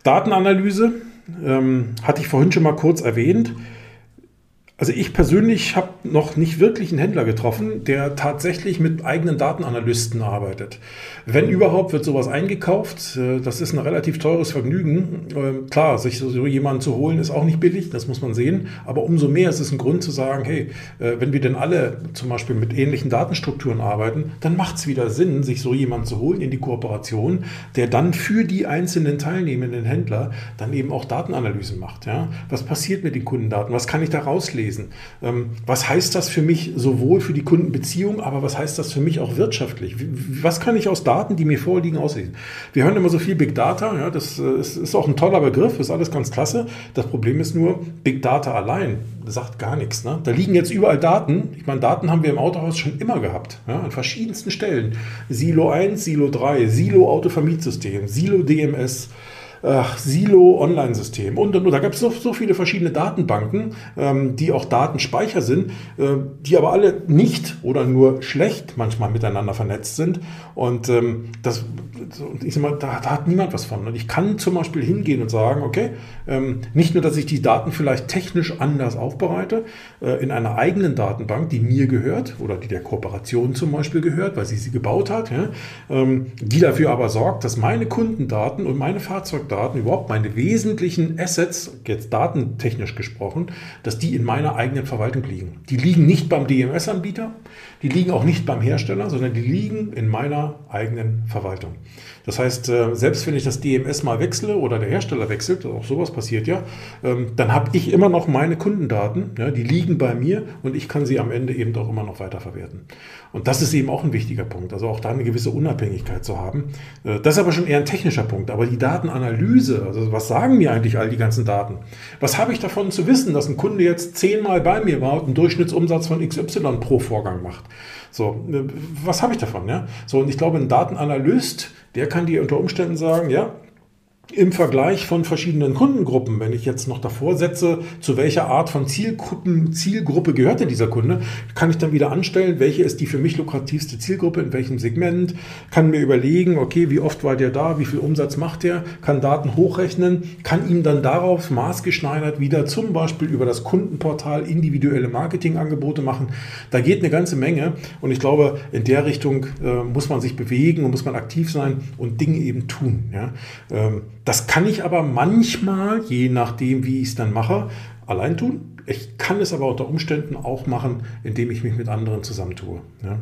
Datenanalyse ähm, hatte ich vorhin schon mal kurz erwähnt. Also ich persönlich habe noch nicht wirklich einen Händler getroffen, der tatsächlich mit eigenen Datenanalysten arbeitet. Wenn überhaupt, wird sowas eingekauft. Äh, das ist ein relativ teures Vergnügen. Ähm, klar, sich so jemanden zu holen, ist auch nicht billig, das muss man sehen. Aber umso mehr ist es ein Grund zu sagen, hey, äh, wenn wir denn alle zum Beispiel mit ähnlichen Datenstrukturen arbeiten, dann macht es wieder Sinn, sich so jemanden zu holen in die Kooperation, der dann für die einzelnen teilnehmenden Händler dann eben auch Datenanalysen macht. Ja? Was passiert mit den Kundendaten? Was kann ich da rauslesen? Ähm, was heißt das für mich sowohl für die Kundenbeziehung, aber was heißt das für mich auch wirtschaftlich? Was kann ich aus Daten die mir vorliegen, aussehen. Wir hören immer so viel Big Data, ja, das äh, ist, auch ein toller Begriff, ist alles ganz klasse. Das Problem ist nur, Big Data allein sagt gar nichts. Ne? Da liegen jetzt überall Daten. Ich meine, Daten haben wir im Autohaus schon immer gehabt, ja, an verschiedensten Stellen. Silo 1, Silo 3, Silo Autovermietsystem, Silo DMS ach, Silo-Online-System und, und, und. Da gab es so, so viele verschiedene Datenbanken, ähm, die auch Datenspeicher sind, äh, die aber alle nicht oder nur schlecht manchmal miteinander vernetzt sind. Und ähm, das, ich sag mal, da, da, hat niemand was von. Und ich kann zum Beispiel hingehen und sagen, okay, nicht nur, dass ich die Daten vielleicht technisch anders aufbereite, äh, in einer eigenen Datenbank, die mir gehört oder die der Kooperation zum Beispiel gehört, weil sie sie gebaut hat, ähm, die dafür aber sorgt, dass meine Kundendaten und meine Fahrzeugdaten, überhaupt meine wesentlichen Assets, jetzt datentechnisch gesprochen, dass die in meiner eigenen Verwaltung liegen. Die liegen nicht beim DMS-Anbieter, die liegen auch nicht beim Hersteller, sondern die liegen in meiner eigenen Verwaltung. Das heißt, äh, selbst wenn ich das DMS mal wechsle oder der Hersteller wechselt, auch sowas passiert ja, ähm, dann habe ich immer noch meine Kundendaten, die liegen bei mir und ich kann sie am Ende eben auch immer noch weiterverwerten. Und das ist eben auch ein wichtiger Punkt, also auch da eine gewisse Unabhängigkeit zu haben. Äh, das ist aber schon eher ein technischer Punkt. Aber die Datenanalyse, also was sagen mir eigentlich all die ganzen Daten? Was habe ich davon zu wissen, dass ein Kunde jetzt zehnmal bei mir war und einen Durchschnittsumsatz von XY pro Vorgang macht? So, äh, was habe ich davon? Ja? So, und ich glaube, ein Datenanalyst, der kann dir unter Umständen sagen, ja, im Vergleich von verschiedenen Kundengruppen, wenn ich jetzt noch davor setze, zu welcher Art von Zielgruppen, Zielgruppe gehört denn dieser Kunde, kann ich dann wieder anstellen, welche ist die für mich lukrativste Zielgruppe, in welchem Segment, kann mir überlegen, okay, wie oft war der da, wie viel Umsatz macht der, kann Daten hochrechnen, kann ihm dann darauf maßgeschneidert wieder zum Beispiel über das Kundenportal individuelle Marketingangebote machen. Da geht eine ganze Menge und ich glaube, in der Richtung äh, muss man sich bewegen und muss man aktiv sein und Dinge eben tun. Ja? Ähm, das kann ich aber manchmal, je nachdem, wie ich es dann mache, allein tun. Ich kann es aber unter Umständen auch machen, indem ich mich mit anderen zusammentue. Ja.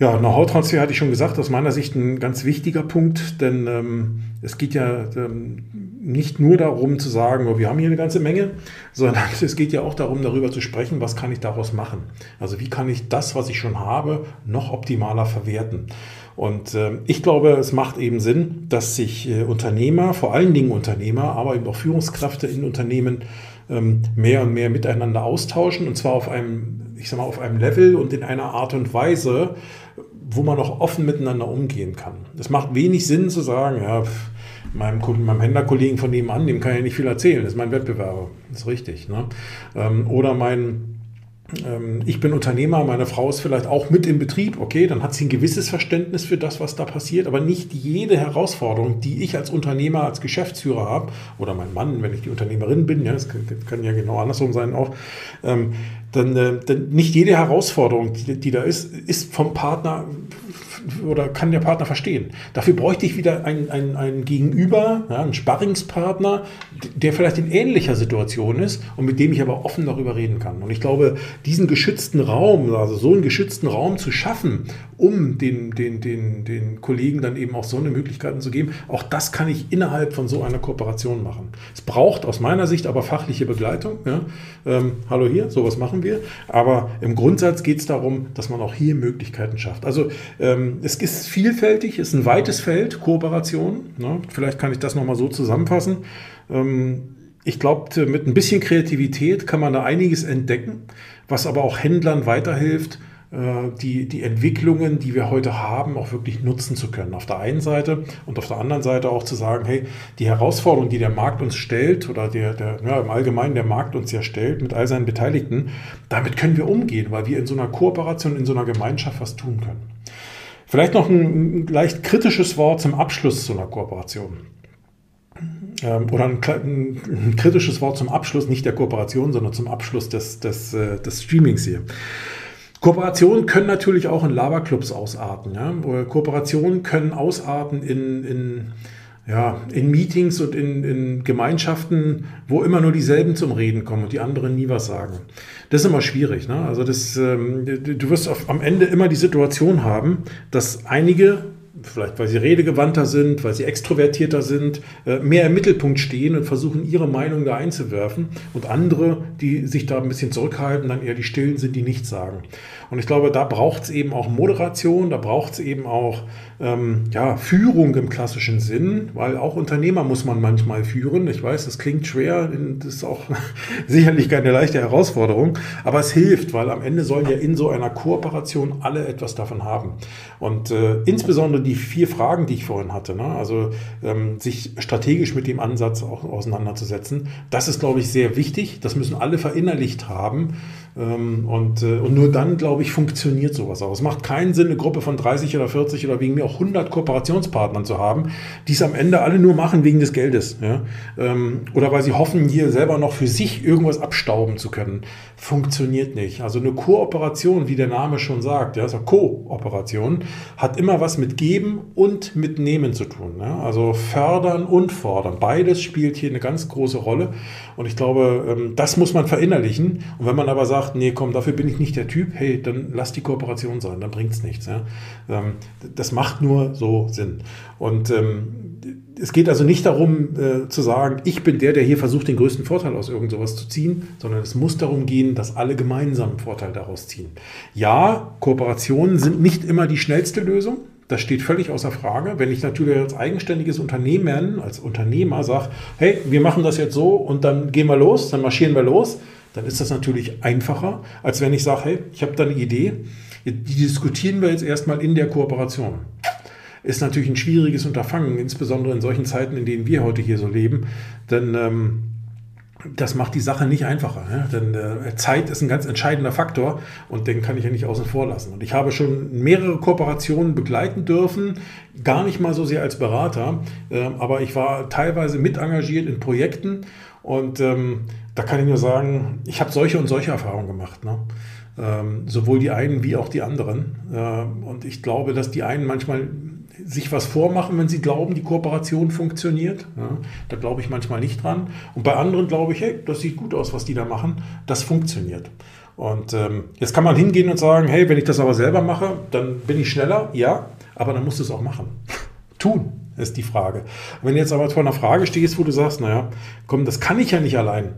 Ja, Know-how-Transfer hatte ich schon gesagt, aus meiner Sicht ein ganz wichtiger Punkt, denn ähm, es geht ja ähm, nicht nur darum zu sagen, oh, wir haben hier eine ganze Menge, sondern es geht ja auch darum, darüber zu sprechen, was kann ich daraus machen. Also wie kann ich das, was ich schon habe, noch optimaler verwerten. Und äh, ich glaube, es macht eben Sinn, dass sich äh, Unternehmer, vor allen Dingen Unternehmer, aber eben auch Führungskräfte in Unternehmen ähm, mehr und mehr miteinander austauschen und zwar auf einem, ich sag mal, auf einem Level und in einer Art und Weise, wo man auch offen miteinander umgehen kann. Es macht wenig Sinn zu sagen, ja, meinem, meinem Händlerkollegen von nebenan, dem kann ich nicht viel erzählen, das ist mein Wettbewerber. Das ist richtig. Ne? Ähm, oder mein ähm, ich bin Unternehmer, meine Frau ist vielleicht auch mit im Betrieb, okay, dann hat sie ein gewisses Verständnis für das, was da passiert, aber nicht jede Herausforderung, die ich als Unternehmer, als Geschäftsführer habe, oder mein Mann, wenn ich die Unternehmerin bin, ja, das kann, ja genau andersrum sein auch, ähm, Denn, äh, denn nicht jede Herausforderung, die, die da ist, ist vom Partner oder kann der Partner verstehen. Dafür bräuchte ich wieder einen, einen, einen Gegenüber, ja, einen Sparringspartner, der vielleicht in ähnlicher Situation ist und mit dem ich aber offen darüber reden kann. Und ich glaube, diesen geschützten Raum, also so einen geschützten Raum zu schaffen, um den, den, den, den Kollegen dann eben auch so eine Möglichkeiten zu geben, auch das kann ich innerhalb von so einer Kooperation machen. Es braucht aus meiner Sicht aber fachliche Begleitung. Ja. Ähm, hallo hier, sowas machen wir. Aber im Grundsatz geht es darum, dass man auch hier Möglichkeiten schafft. Also ähm, es ist vielfältig, ist ein weites Feld, Kooperation. Ne? Vielleicht kann ich das nochmal so zusammenfassen. Ähm, ich glaube, mit ein bisschen Kreativität kann man da einiges entdecken, was aber auch Händlern weiterhilft, äh, die, die Entwicklungen, die wir heute haben, auch wirklich nutzen zu können. Auf der einen Seite und auf der anderen Seite auch zu sagen, hey, die Herausforderung, die der Markt uns stellt oder der, der ja, im Allgemeinen der Markt uns ja stellt mit all seinen Beteiligten, damit können wir umgehen, weil wir in so einer Kooperation, in so einer Gemeinschaft was tun können. Vielleicht noch ein leicht kritisches Wort zum Abschluss zu einer Kooperation. Ähm, oder ein, ein, kritisches Wort zum Abschluss, nicht der Kooperation, sondern zum Abschluss des, des, äh, des Streamings hier. Kooperationen können natürlich auch in Lava-Clubs ausarten. Ja? Kooperationen können ausarten in, in ja, in Meetings und in, in Gemeinschaften, wo immer nur dieselben zum Reden kommen und die anderen nie was sagen. Das ist immer schwierig. Ne? Also das, ähm, du wirst auf, am Ende immer die Situation haben, dass einige vielleicht weil sie redegewandter sind, weil sie extrovertierter sind, äh, mehr im Mittelpunkt stehen und versuchen, ihre Meinung da einzuwerfen. Und andere, die sich da ein bisschen zurückhalten, dann eher die Stillen sind, die nichts sagen. Und ich glaube, da braucht es eben auch Moderation, da braucht es eben auch ähm, ja, Führung im klassischen Sinn, weil auch Unternehmer muss man manchmal führen. Ich weiß, das klingt schwer, das ist auch sicherlich keine leichte Herausforderung, aber es hilft, weil am Ende sollen ja in so einer Kooperation alle etwas davon haben. Und äh, insbesondere die vier Fragen, die ich vorhin hatte, ne? also ähm, sich strategisch mit dem Ansatz auch auseinanderzusetzen, das ist, glaube ich, sehr wichtig. Das müssen alle verinnerlicht haben. Ähm, und, äh, und nur dann, glaube ich, funktioniert sowas auch. Es macht keinen Sinn, eine Gruppe von 30 oder 40 oder wegen mir auch 100 Kooperationspartnern zu haben, die es am Ende alle nur machen wegen des Geldes. Ja? Ähm, oder weil sie hoffen, hier selber noch für sich irgendwas abstauben zu können. Funktioniert nicht. Also eine Kooperation, wie der Name schon sagt, ja, also Kooperation, hat immer was mit Geben und mit Nehmen zu tun. Ja? Also fördern und fordern. Beides spielt hier eine ganz große Rolle. Und ich glaube, ähm, das muss man verinnerlichen. Und wenn man aber sagt, sagt, nee, komm, dafür bin ich nicht der Typ, hey, dann lass die Kooperation sein, dann bringt es nichts. Ja? Ähm, das macht nur so Sinn. Und ähm, es geht also nicht darum äh, zu sagen, ich bin der, der hier versucht, den größten Vorteil aus irgend sowas zu ziehen, sondern es muss darum gehen, dass alle gemeinsam einen Vorteil daraus ziehen. Ja, Kooperationen sind nicht immer die schnellste Lösung. Das steht völlig außer Frage. Wenn ich natürlich als eigenständiges Unternehmen, als Unternehmer sage, hey, wir machen das jetzt so und dann gehen wir los, dann marschieren wir los, dann ist das natürlich einfacher, als wenn ich sage, hey, ich habe da eine Idee, die diskutieren wir jetzt erstmal in der Kooperation. Ist natürlich ein schwieriges Unterfangen, insbesondere in solchen Zeiten, in denen wir heute hier so leben, denn ähm, das macht die Sache nicht einfacher. Ja? Denn äh, Zeit ist ein ganz entscheidender Faktor und den kann ich ja nicht außen vor lassen. Und ich habe schon mehrere Kooperationen begleiten dürfen, gar nicht mal so sehr als Berater, äh, aber ich war teilweise mit engagiert in Projekten und ähm, da kann ich nur sagen, ich habe solche und solche Erfahrungen gemacht. Ne? Ähm, sowohl die einen wie auch die anderen. Äh, und ich glaube, dass die einen manchmal sich was vormachen, wenn sie glauben, die Kooperation funktioniert. Ja, da glaube ich manchmal nicht dran. Und bei anderen glaube ich, hey, das sieht gut aus, was die da machen. Das funktioniert. Und ähm, jetzt kann man hingehen und sagen, hey, wenn ich das aber selber mache, dann bin ich schneller. Ja, aber dann musst du es auch machen. Tun ist die Frage. Wenn du jetzt aber vor einer Frage stehst, wo du sagst, naja, komm, das kann ich ja nicht allein.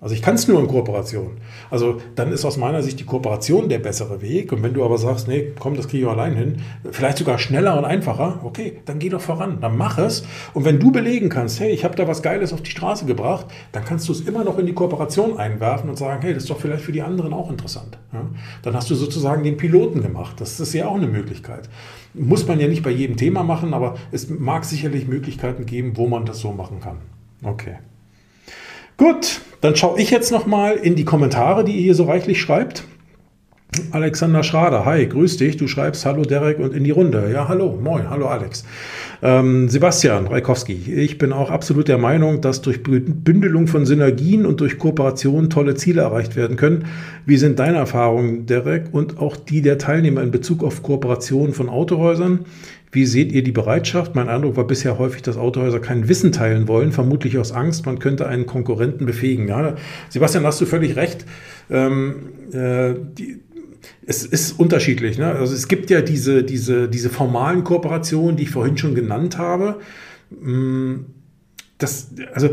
Also ich kann es nur in Kooperation. Also dann ist aus meiner Sicht die Kooperation der bessere Weg. Und wenn du aber sagst, nee, komm, das kriege ich allein hin, vielleicht sogar schneller und einfacher, okay, dann geh doch voran, dann mach es. Und wenn du belegen kannst, hey, ich habe da was Geiles auf die Straße gebracht, dann kannst du es immer noch in die Kooperation einwerfen und sagen, hey, das ist doch vielleicht für die anderen auch interessant. Ja? Dann hast du sozusagen den Piloten gemacht. Das ist ja auch eine Möglichkeit. Muss man ja nicht bei jedem Thema machen, aber es mag sicherlich Möglichkeiten geben, wo man das so machen kann. Okay. Gut, dann schaue ich jetzt nochmal in die Kommentare, die ihr hier so reichlich schreibt. Alexander Schrader, hi, grüß dich. Du schreibst Hallo Derek und in die Runde. Ja, hallo, moin, hallo Alex. Ähm, Sebastian Reikowski, ich bin auch absolut der Meinung, dass durch Bündelung von Synergien und durch Kooperation tolle Ziele erreicht werden können. Wie sind deine Erfahrungen, Derek, und auch die der Teilnehmer in Bezug auf Kooperation von Autohäusern? Wie seht ihr die Bereitschaft? Mein Eindruck war bisher häufig, dass Autohäuser kein Wissen teilen wollen, vermutlich aus Angst, man könnte einen Konkurrenten befähigen. Ja, Sebastian, hast du völlig recht. Ähm, äh, die, es ist unterschiedlich. Ne? Also es gibt ja diese, diese, diese formalen Kooperationen, die ich vorhin schon genannt habe. Mm, das, also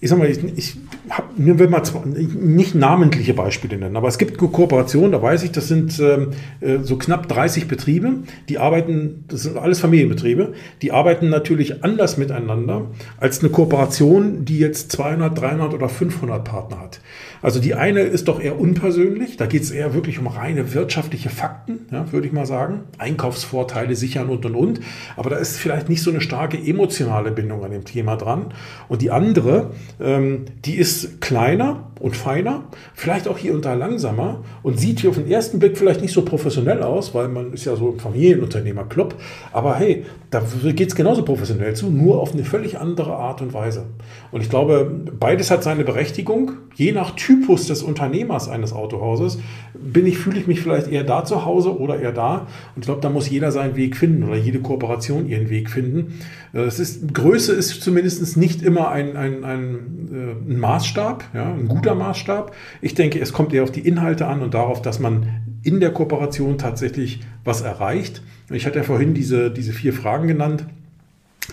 ich sag mal, ich, ich hab, mir will mal nicht namentliche Beispiele nennen, aber es gibt Kooperationen, da weiß ich, das sind ähm, äh, so knapp 30 Betriebe, die arbeiten, das sind alles Familienbetriebe, die arbeiten natürlich anders miteinander als eine Kooperation, die jetzt 200, 300 oder 500 Partner hat. Also die eine ist doch eher unpersönlich, da geht es eher wirklich um reine wirtschaftliche Fakten, ja, würde ich mal sagen, Einkaufsvorteile sichern und und und, aber da ist vielleicht nicht so eine starke emotionale Bindung an dem Thema dran. Und die andere, ähm, die ist kleiner und feiner, vielleicht auch hier und da langsamer und sieht hier auf den ersten Blick vielleicht nicht so professionell aus, weil man ist ja so im Familienunternehmerclub. Aber hey, da geht es genauso professionell zu, nur auf eine völlig andere Art und Weise. Und ich glaube, beides hat seine Berechtigung. Je nach Typus des Unternehmers eines Autohauses bin ich, fühle ich mich vielleicht eher da zu Hause oder eher da. Und ich glaube, da muss jeder seinen Weg finden oder jede Kooperation ihren Weg finden. Es ist, Größe ist zumindest nicht immer ein, ein, ein, äh, ein Maßstab, ja, ein guter Maßstab. Ich denke, es kommt eher auf die Inhalte an und darauf, dass man in der Kooperation tatsächlich was erreicht. Ich hatte ja vorhin diese, diese vier Fragen genannt,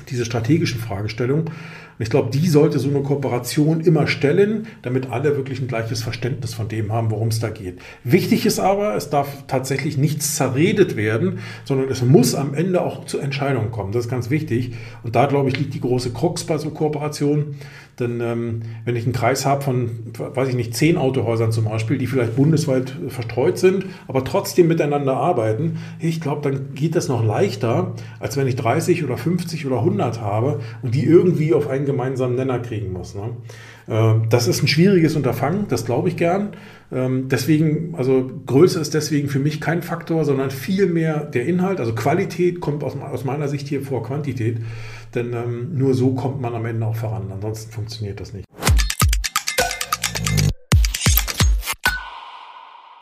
diese strategischen Fragestellungen. Und ich glaube, die sollte so eine Kooperation immer stellen, damit alle wirklich ein gleiches Verständnis von dem haben, worum es da geht. Wichtig ist aber, es darf tatsächlich nichts zerredet werden, sondern es muss am Ende auch zu Entscheidungen kommen. Das ist ganz wichtig. Und da, glaube ich, liegt die große Krux bei so Kooperationen. Denn ähm, wenn ich einen Kreis habe von, weiß ich nicht, zehn Autohäusern zum Beispiel, die vielleicht bundesweit verstreut sind, aber trotzdem miteinander arbeiten, ich glaube, dann geht das noch leichter, als wenn ich 30 oder 50 oder 100 habe und die irgendwie auf einen gemeinsamen Nenner kriegen muss. Ne? Äh, das ist ein schwieriges Unterfangen, das glaube ich gern. Ähm, deswegen, also Größe ist deswegen für mich kein Faktor, sondern vielmehr der Inhalt. Also Qualität kommt aus, aus meiner Sicht hier vor Quantität. Denn ähm, nur so kommt man am Ende auch voran. Ansonsten funktioniert das nicht.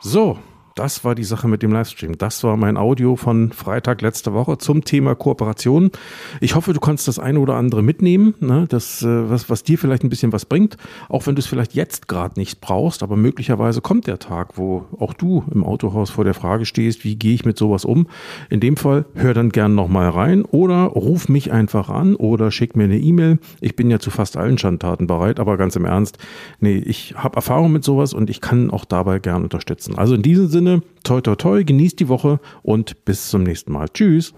So, das war die Sache mit dem Livestream. Das war mein Audio von Freitag letzte Woche zum Thema Kooperation. Ich hoffe, du kannst das eine oder andere mitnehmen, ne? das, äh, was, was dir vielleicht ein bisschen was bringt, auch wenn du es vielleicht jetzt gerade nicht brauchst, aber möglicherweise kommt der Tag, wo auch du im Autohaus vor der Frage stehst, wie gehe ich mit sowas um. In dem Fall hör dann gern nochmal rein oder ruf mich einfach an oder schick mir eine E-Mail. Ich bin ja zu fast allen Schandtaten bereit, aber ganz im Ernst, nee, ich habe Erfahrung mit sowas und ich kann auch dabei gern unterstützen. Also in diesem Sinne, Sinne, toi toi toi, genießt die Woche und bis zum nächsten Mal. Tschüss.